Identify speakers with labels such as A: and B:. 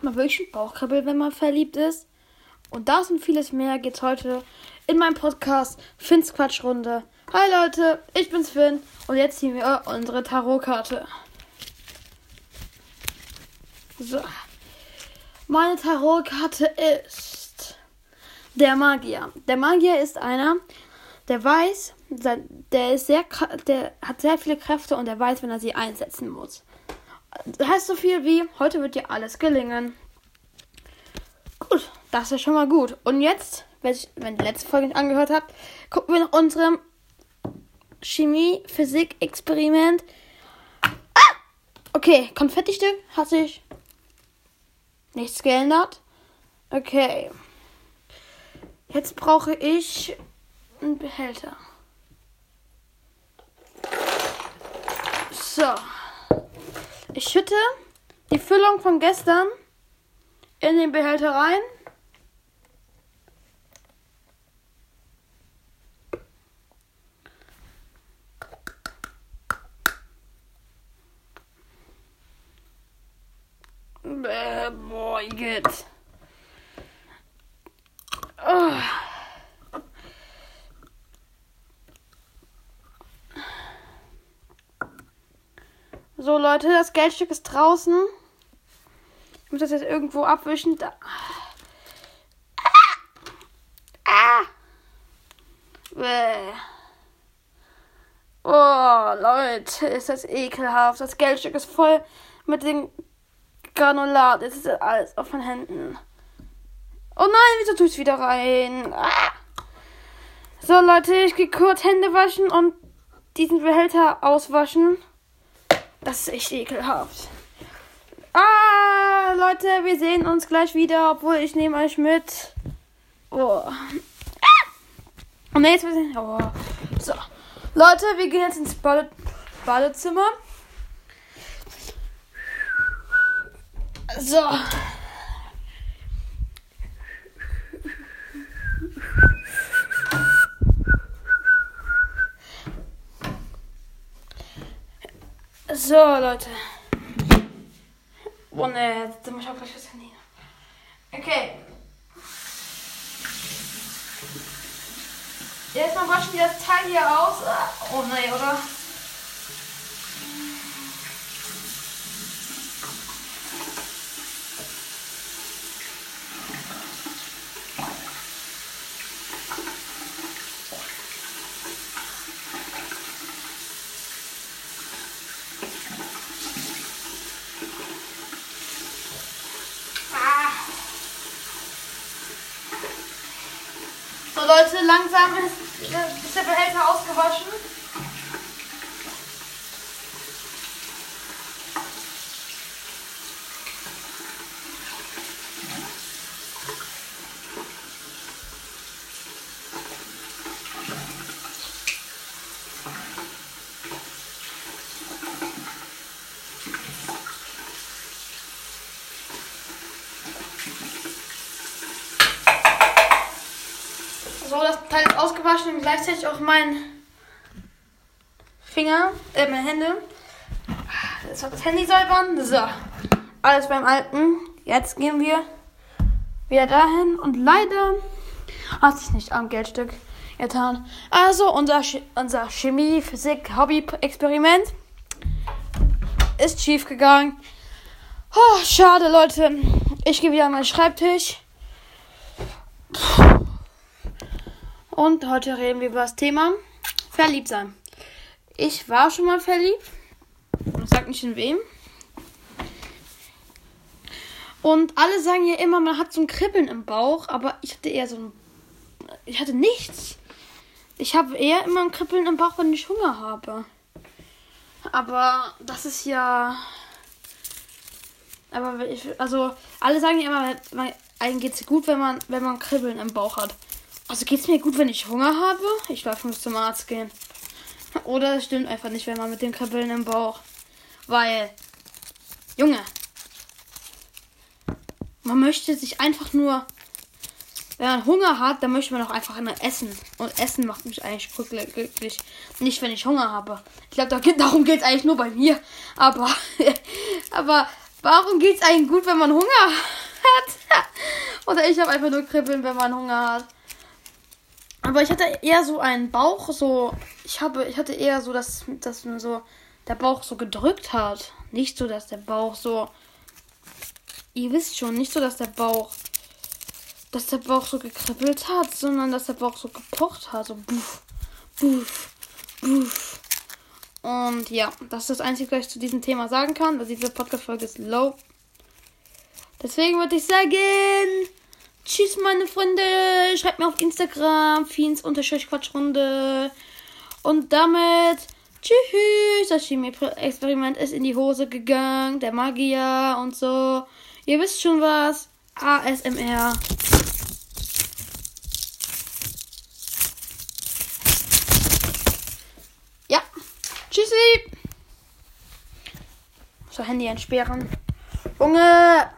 A: hat man wirklich Bauchkribbel, wenn man verliebt ist? Und das und vieles mehr geht's heute in meinem Podcast Finns Quatschrunde. Hi Leute, ich bin's Finn und jetzt ziehen wir unsere Tarotkarte. So. Meine Tarotkarte ist der Magier. Der Magier ist einer, der weiß, der ist sehr, der hat sehr viele Kräfte und der weiß, wenn er sie einsetzen muss. Das heißt so viel wie, heute wird dir alles gelingen. Gut, das ist schon mal gut. Und jetzt, wenn ihr die letzte Folge nicht angehört habt, gucken wir nach unserem Chemie-Physik-Experiment. Ah! Okay, Konfettistück hat sich nichts geändert. Okay. Jetzt brauche ich einen Behälter. So. Ich schütte die Füllung von gestern in den Behälter rein. Äh, boah, jetzt. So, Leute, das Geldstück ist draußen. Ich muss das jetzt irgendwo abwischen. Da. Ah! ah. Oh, Leute, ist das ekelhaft. Das Geldstück ist voll mit dem Granulat. Jetzt ist alles auf den Händen. Oh nein, wieso tue ich wieder rein? Ah! So, Leute, ich gehe kurz Hände waschen und diesen Behälter auswaschen. Das ist echt ekelhaft. Ah, Leute, wir sehen uns gleich wieder, obwohl ich nehme euch mit. Oh. Ah! Und jetzt oh. So. Leute, wir gehen jetzt ins Bade Badezimmer. So. So, Leute. Oh ne, da muss ich auch gleich was Handy. Okay. Jetzt mal waschen wir das Teil hier aus. Oh ne, oder? Leute, langsam ist, ist der Behälter ausgewaschen. So, das Teil ist ausgewaschen und gleichzeitig auch mein Finger, äh, meine Hände. Jetzt wird das Handy säubern. So, alles beim Alten. Jetzt gehen wir wieder dahin und leider hat sich nicht am Geldstück getan. Also unser, unser Chemie, Physik, Hobby-Experiment ist schief gegangen. Oh, schade, Leute. Ich gehe wieder an meinen Schreibtisch. Puh. Und heute reden wir über das Thema Verliebtsein. Ich war schon mal verliebt. Ich sag nicht in wem. Und alle sagen ja immer, man hat so ein Kribbeln im Bauch, aber ich hatte eher so ein. Ich hatte nichts. Ich habe eher immer ein Kribbeln im Bauch, wenn ich Hunger habe. Aber das ist ja. Aber ich, also alle sagen ja immer, man, einem geht es gut, wenn man, wenn man Kribbeln im Bauch hat. Also geht es mir gut, wenn ich Hunger habe? Ich glaube, ich muss zum Arzt gehen. Oder es stimmt einfach nicht, wenn man mit den Kribbeln im Bauch. Weil, Junge, man möchte sich einfach nur, wenn man Hunger hat, dann möchte man auch einfach immer essen. Und Essen macht mich eigentlich glücklich. Nicht, wenn ich Hunger habe. Ich glaube, darum geht es eigentlich nur bei mir. Aber, aber Warum geht's eigentlich gut, wenn man Hunger hat? Oder ich habe einfach nur Kribbeln, wenn man Hunger hat. Aber ich hatte eher so einen Bauch, so. Ich habe, ich hatte eher so, dass, dass mir so der Bauch so gedrückt hat. Nicht so, dass der Bauch so. Ihr wisst schon, nicht so, dass der Bauch. Dass der Bauch so gekribbelt hat, sondern dass der Bauch so gepocht hat. So buff, buff, buff. Und ja, das ist das Einzige, was ich zu diesem Thema sagen kann. weil diese Podcast-Folge ist low. Deswegen würde ich sagen. Tschüss, meine Freunde. Schreibt mir auf Instagram. Fiends-Quatschrunde. Und damit. Tschüss. Das Chemie-Experiment ist in die Hose gegangen. Der Magier und so. Ihr wisst schon was. ASMR. Ja. Tschüssi. So, Handy entsperren. Junge.